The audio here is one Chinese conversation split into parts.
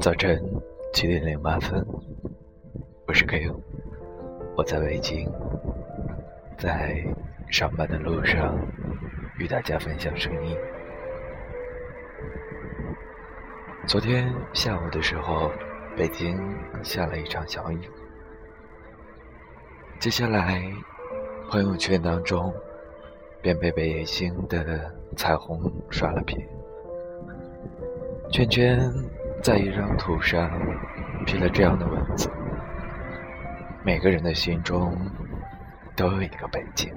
早晨七点零八分，我是 K，我在北京，在上班的路上与大家分享声音。昨天下午的时候，北京下了一场小雨，接下来朋友圈当中便被北京的彩虹刷了屏，圈圈。在一张图上批了这样的文字：每个人的心中都有一个北京。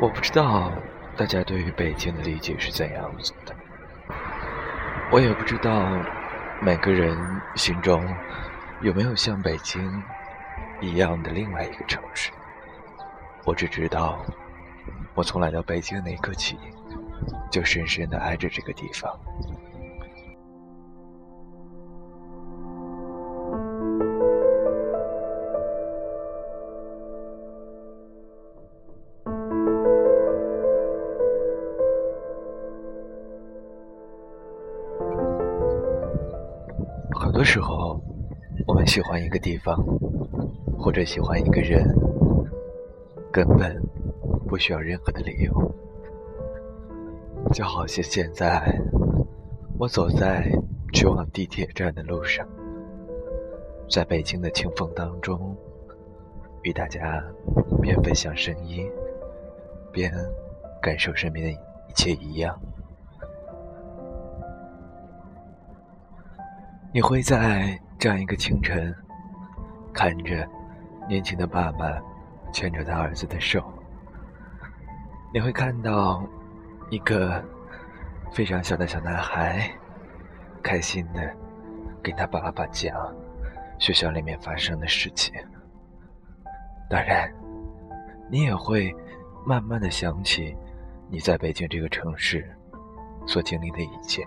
我不知道大家对于北京的理解是怎样子的，我也不知道每个人心中有没有像北京一样的另外一个城市。我只知道，我从来到北京那一刻起，就深深的爱着这个地方。多时候，我们喜欢一个地方，或者喜欢一个人，根本不需要任何的理由。就好像现在，我走在去往地铁站的路上，在北京的清风当中，与大家边分享声音，边感受身边的一切一样。你会在这样一个清晨，看着年轻的爸爸牵着他儿子的手，你会看到一个非常小的小男孩，开心的跟他爸爸讲学校里面发生的事情。当然，你也会慢慢的想起你在北京这个城市所经历的一切。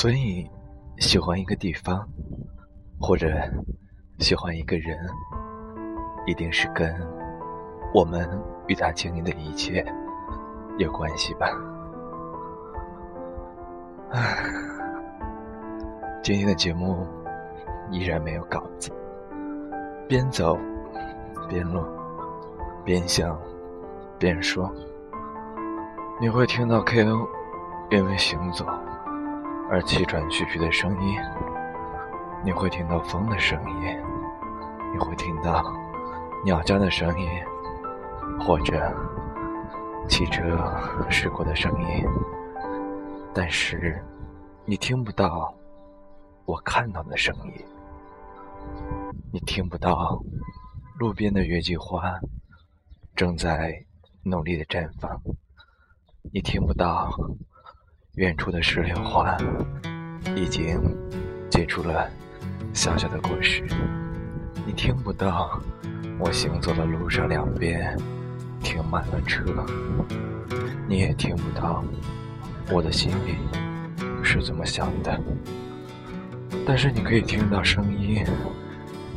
所以，喜欢一个地方，或者喜欢一个人，一定是跟我们与他经历的一切有关系吧？唉，今天的节目依然没有稿子，边走边录，边想边说，你会听到 K.O. 因为行走。而气喘吁吁的声音，你会听到风的声音，你会听到鸟叫的声音，或者汽车驶过的声音，但是你听不到我看到的声音，你听不到路边的月季花正在努力的绽放，你听不到。远处的石榴花已经结出了小小的果实，你听不到我行走的路上两边停满了车，你也听不到我的心里是怎么想的。但是你可以听到声音，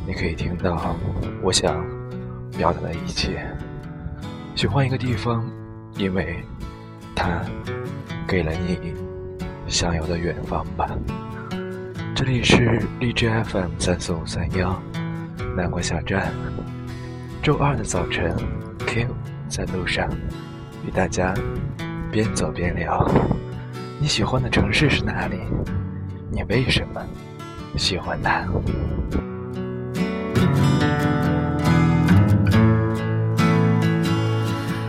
你可以听到我想表达的一切。喜欢一个地方，因为它。给了你想要的远方吧。这里是荔枝 FM 三四五三幺，南国小站。周二的早晨，Q 在路上与大家边走边聊。你喜欢的城市是哪里？你为什么喜欢它？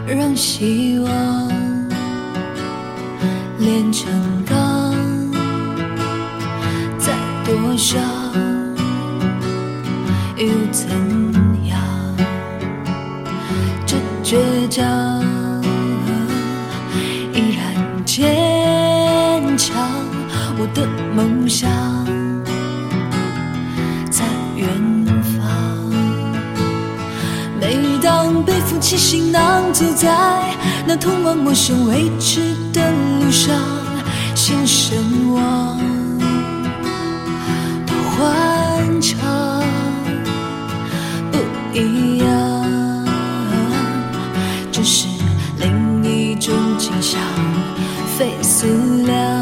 让希望。炼成钢，再多少又怎样？这倔强依然坚强。我的梦想在远方。每当。背负起行囊，走在那通往陌生未知的路上，先身往多欢畅不一样，这是另一种景象，费思量，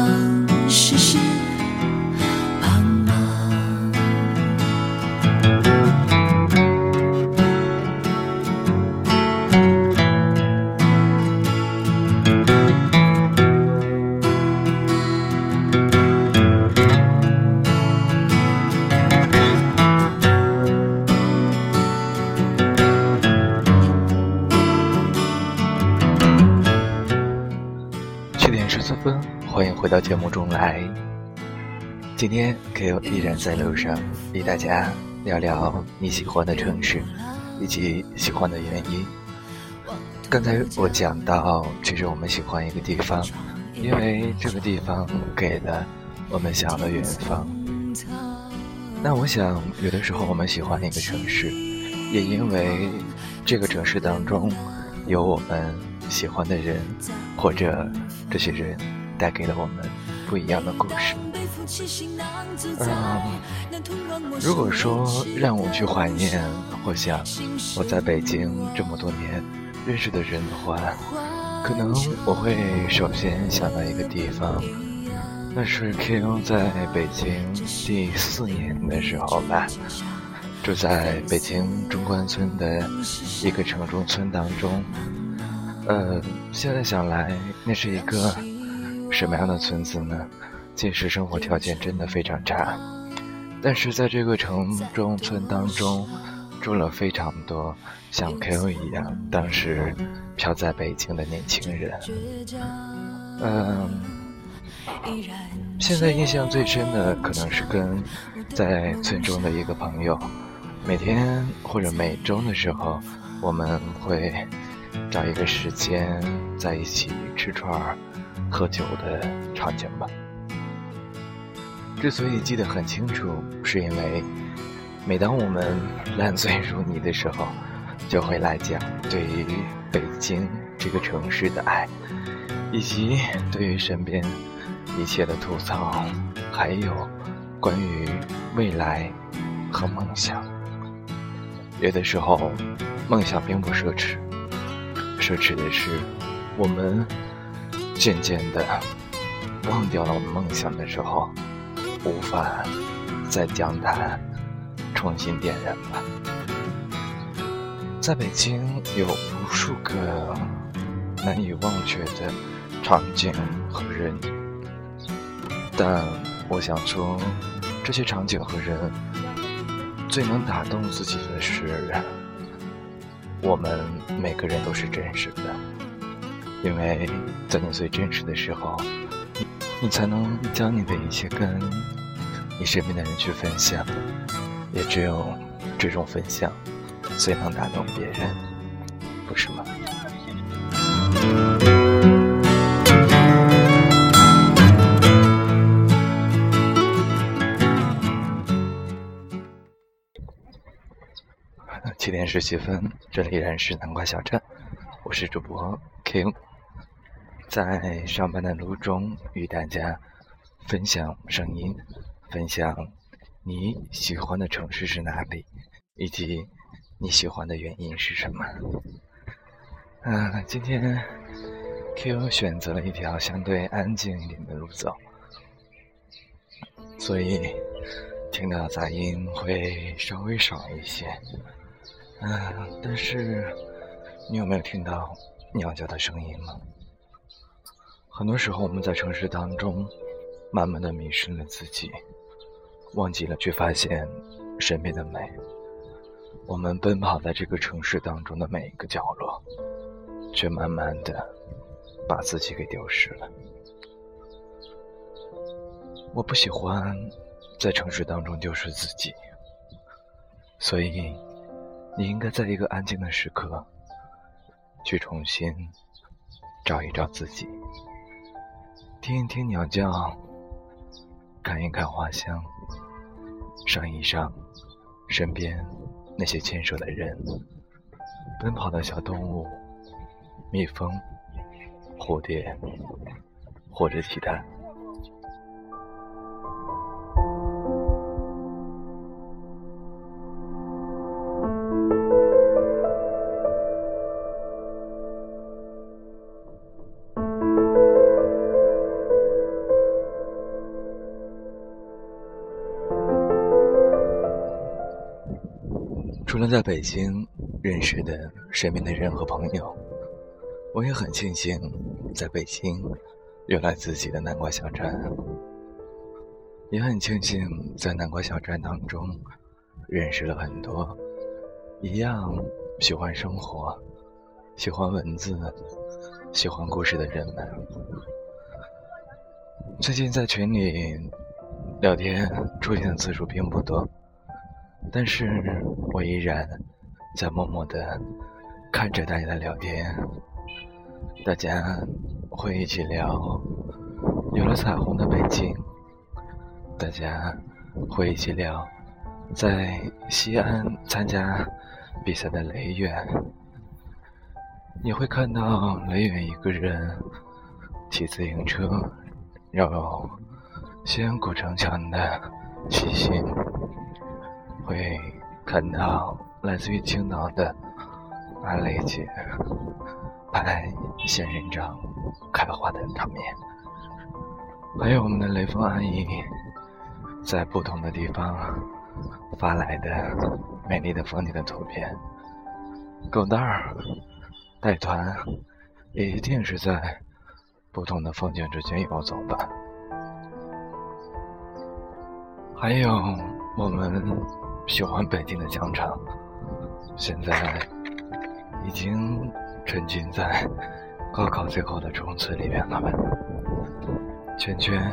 回到节目中来。今天 Q 依然在路上，与大家聊聊你喜欢的城市以及喜欢的原因。刚才我讲到，其实我们喜欢一个地方，因为这个地方给了我们想要的远方。那我想，有的时候我们喜欢一个城市，也因为这个城市当中有我们喜欢的人，或者这些人带给了我们不一样的故事。嗯，如果说让我去怀念，我想我在北京这么多年认识的人的话，可能我会首先想到一个地方，那是 K.O. 在北京第四年的时候吧，住在北京中关村的一个城中村当中。呃，现在想来，那是一个什么样的村子呢？现实生活条件真的非常差，但是在这个城中村当中，住了非常多像 Q 一样当时漂在北京的年轻人。嗯，现在印象最深的可能是跟在村中的一个朋友，每天或者每周的时候，我们会找一个时间在一起吃串儿、喝酒的场景吧。之所以记得很清楚，是因为每当我们烂醉如泥的时候，就会来讲对于北京这个城市的爱，以及对于身边一切的吐槽，还有关于未来和梦想。有的时候，梦想并不奢侈，奢侈的是我们渐渐的忘掉了我们梦想的时候。无法再将它重新点燃吧。在北京有无数个难以忘却的场景和人，但我想说，这些场景和人最能打动自己的是，我们每个人都是真实的，因为在你最真实的时候。你才能将你的一切跟你身边的人去分享，也只有这种分享最能打动别人，不是吗？七点十七分，这里依然是南瓜小站，我是主播 King。在上班的路中，与大家分享声音，分享你喜欢的城市是哪里，以及你喜欢的原因是什么。嗯，今天 Q 选择了一条相对安静一点的路走，所以听到杂音会稍微少一些。嗯，但是你有没有听到鸟叫的声音吗？很多时候，我们在城市当中，慢慢的迷失了自己，忘记了去发现身边的美。我们奔跑在这个城市当中的每一个角落，却慢慢的把自己给丢失了。我不喜欢在城市当中丢失自己，所以你应该在一个安静的时刻，去重新找一找自己。听一听鸟叫，看一看花香，赏一赏身边那些牵手的人，奔跑的小动物，蜜蜂、蝴蝶，或者其他。在北京认识的身边的人和朋友，我也很庆幸在北京有了自己的南瓜小站，也很庆幸在南瓜小站当中认识了很多一样喜欢生活、喜欢文字、喜欢故事的人们。最近在群里聊天出现的次数并不多。但是我依然在默默的看着大家的聊天，大家会一起聊有了彩虹的北京，大家会一起聊在西安参加比赛的雷远，你会看到雷远一个人骑自行车绕西安古城墙的骑行。会看到来自于青岛的阿雷姐拍仙人掌开花的场面，还有我们的雷锋阿姨在不同的地方发来的美丽的风景的图片。狗蛋儿带团一定是在不同的风景之间游走吧。还有我们。喜欢北京的疆场，现在已经沉浸在高考最后的冲刺里面了。圈圈、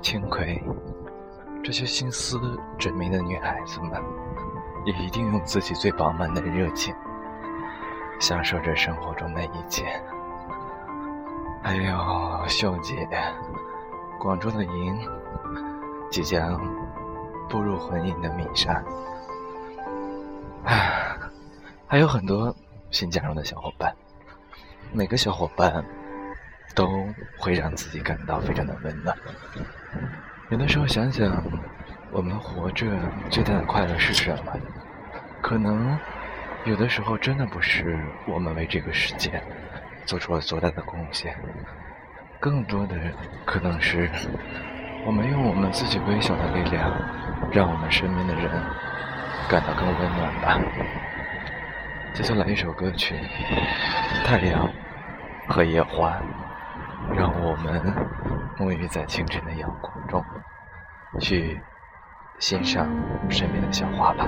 青葵，这些心思缜密的女孩子们，也一定用自己最饱满的热情，享受着生活中的一切。还有秀姐，广州的莹，即将。步入婚姻的米莎，唉，还有很多新加入的小伙伴，每个小伙伴都会让自己感到非常的温暖。有的时候想想，我们活着最大的快乐是什么？可能有的时候真的不是我们为这个世界做出了多大的贡献，更多的可能是。我们用我们自己微小的力量，让我们身边的人感到更温暖吧。接下来一首歌曲《太阳和野花》，让我们沐浴在清晨的阳光中，去欣赏身边的小花吧。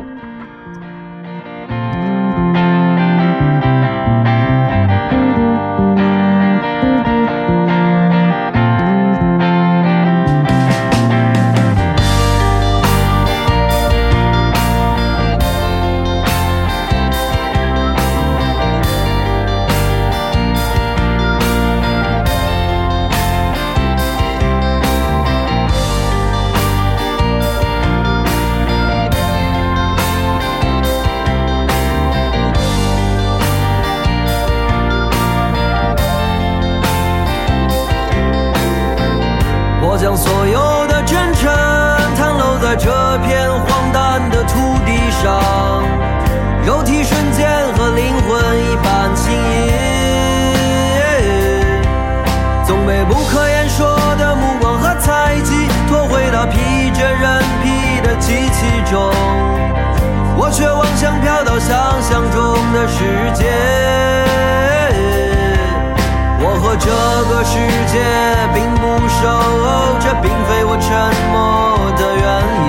将所有的真诚袒露在这片荒诞的土地上，肉体瞬间和灵魂一般轻盈，总被不可言说的目光和猜忌拖回到披着人皮的机器中，我却妄想飘到想象中的世界。我和这个世界并不。守候，这并非我沉默的原因。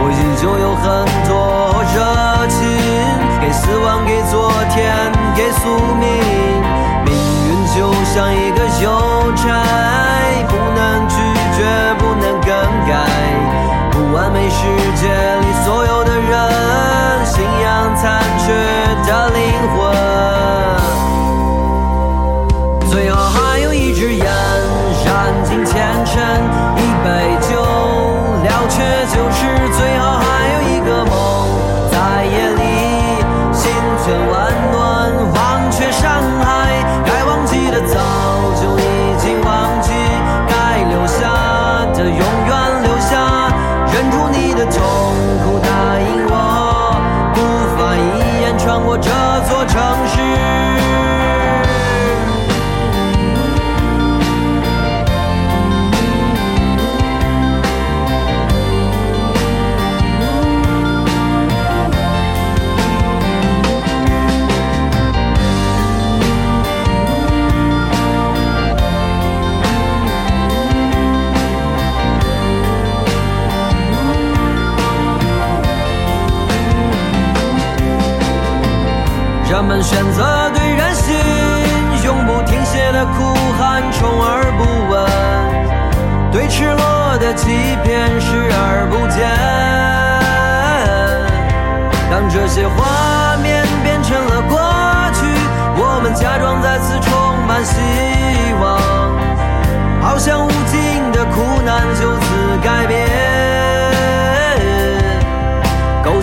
我依旧有很多热情，给死亡，给昨天，给宿命。命运就像一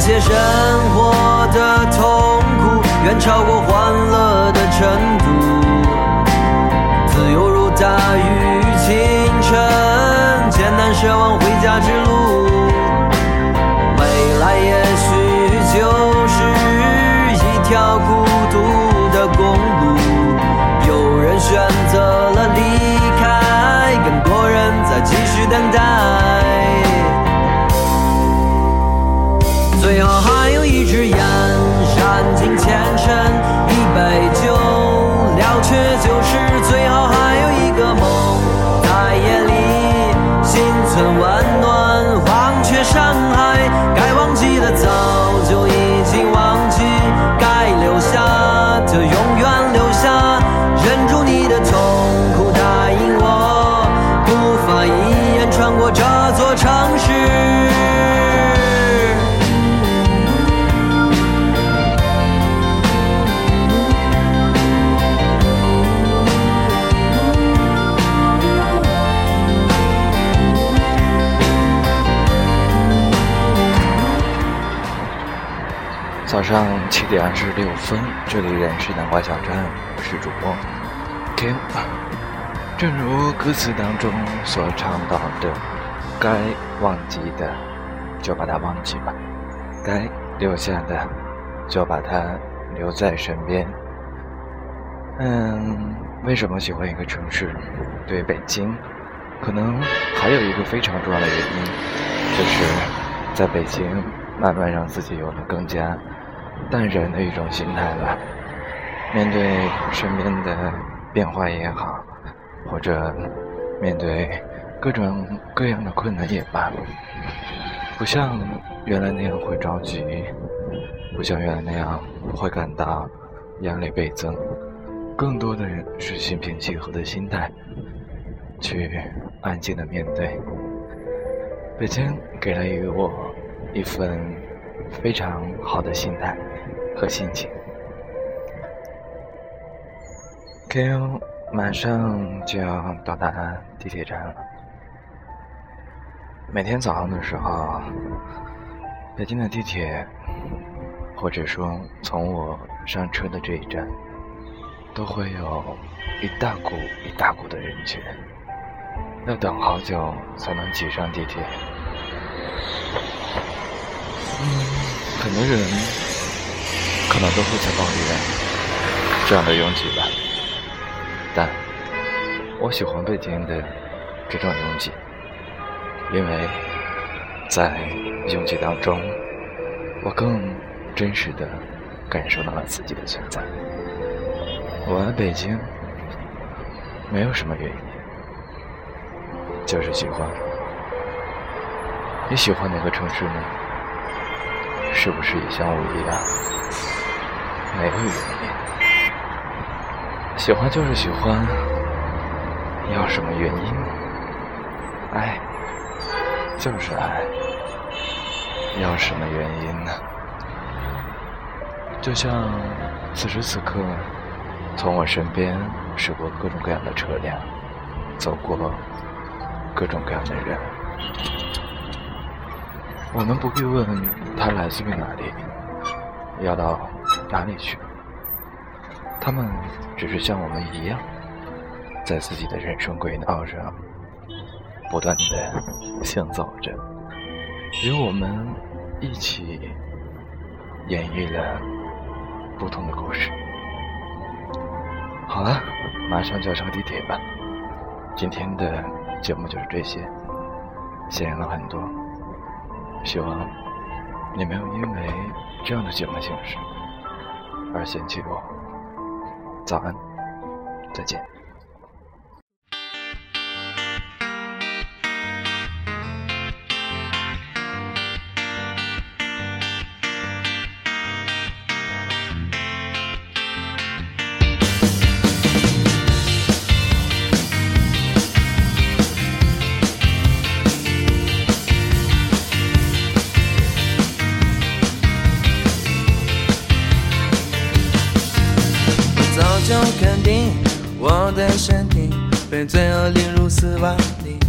些生活的痛苦远超过欢乐的程度，自由如大雨倾城，艰难奢望回家之路，上七点二十六分，这里仍是南瓜小站，我是主播 Q。正如歌词当中所唱到的，该忘记的就把它忘记吧，该留下的就把它留在身边。嗯，为什么喜欢一个城市？对北京，可能还有一个非常重要的原因，就是在北京慢慢让自己有了更加。淡然的一种心态吧，面对身边的变化也好，或者面对各种各样的困难也罢，不像原来那样会着急，不像原来那样会感到压力倍增，更多的人是心平气和的心态，去安静的面对。北京给了予我一份非常好的心态。和心情。Q 马上就要到达地铁站了。每天早上的时候，北京的地铁，或者说从我上车的这一站，都会有一大股一大股的人群，要等好久才能挤上地铁。很多人。可能都会在抱怨这样的拥挤吧，但我喜欢北京的这种拥挤，因为在拥挤当中，我更真实的感受到了自己的存在。我来北京没有什么原因，就是喜欢。你喜欢哪个城市呢？是不是也像我一样？没有原因，喜欢就是喜欢，要什么原因？爱就是爱，要什么原因呢？就像此时此刻，从我身边驶过各种各样的车辆，走过各种各样的人，我们不必问他来自于哪里，要到。哪里去？他们只是像我们一样，在自己的人生轨道上不断的行走着，与我们一起演绎了不同的故事。好了，马上就要上地铁了。今天的节目就是这些，谢谢了很多，希望你没有因为这样的节目形式。而嫌弃我。早安，再见。定我的身体被罪恶淋入死亡里，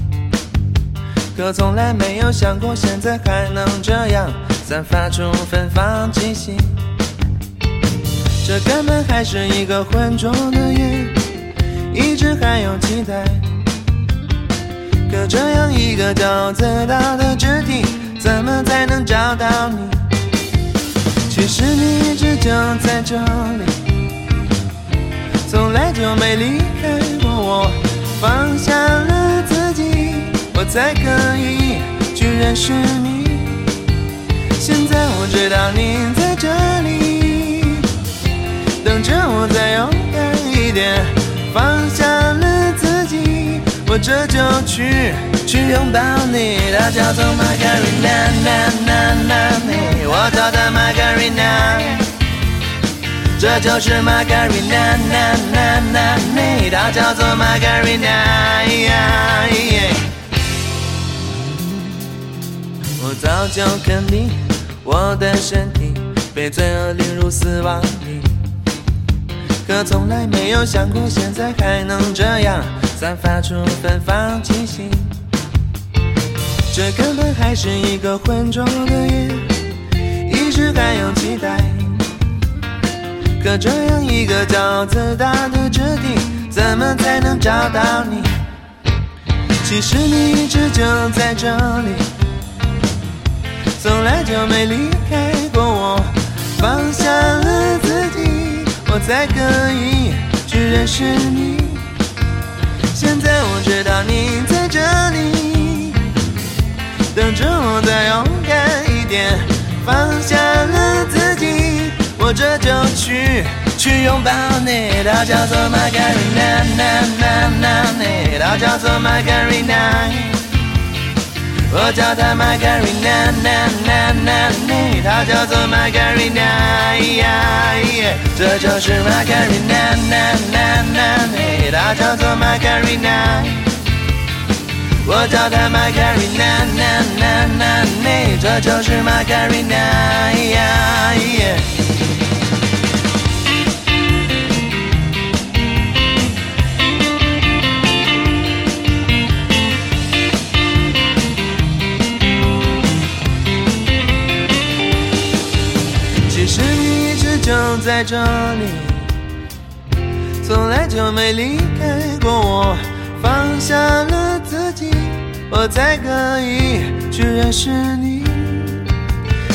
可从来没有想过现在还能这样散发出芬芳气息。这根本还是一个浑浊的夜，一直还有期待。可这样一个骄自大的肢体，怎么才能找到你？其实你一直就在这里。从来就没离开过我，放下了自己，我才可以去认识你。现在我知道你在这里，等着我再勇敢一点，放下了自己，我这就去去拥抱你。他叫做 Margarina，我叫她 Margarina。这就是 Margarina，它叫做 Margarina。我早就肯定我的身体被罪恶淋入死亡里，可从来没有想过现在还能这样散发出芬芳气息。这根本还是一个浑浊的夜，一直还有期待。可这样一个骄傲自大的肢体，怎么才能找到你？其实你一直就在这里，从来就没离开过我。放下了自己，我才可以去认识你。现在我知道你在这里，等着我再勇敢一点，放下了自己。我这就去去拥抱你，它叫做 Margarina，它叫做 Margarina，我叫它 Margarina，它叫做 Margarina，这就是 Margarina，它叫做 Margarina，我叫它 Margarina，这就是 Margarina。就在这里，从来就没离开过我。放下了自己，我才可以去认识你。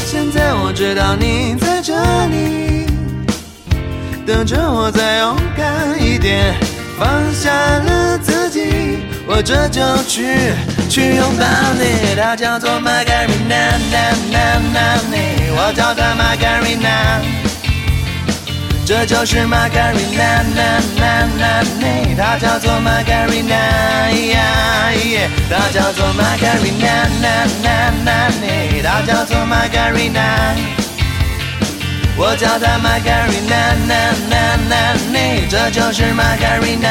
现在我知道你在这里，等着我再勇敢一点。放下了自己，我这就去去拥抱你。它叫做 Margarina，我叫它 Margarina。这就是 Margarina，它叫做 Margarina，它叫做 Margarina，它叫做玛卡瑞纳我叫它 Margarina，这就是 Margarina。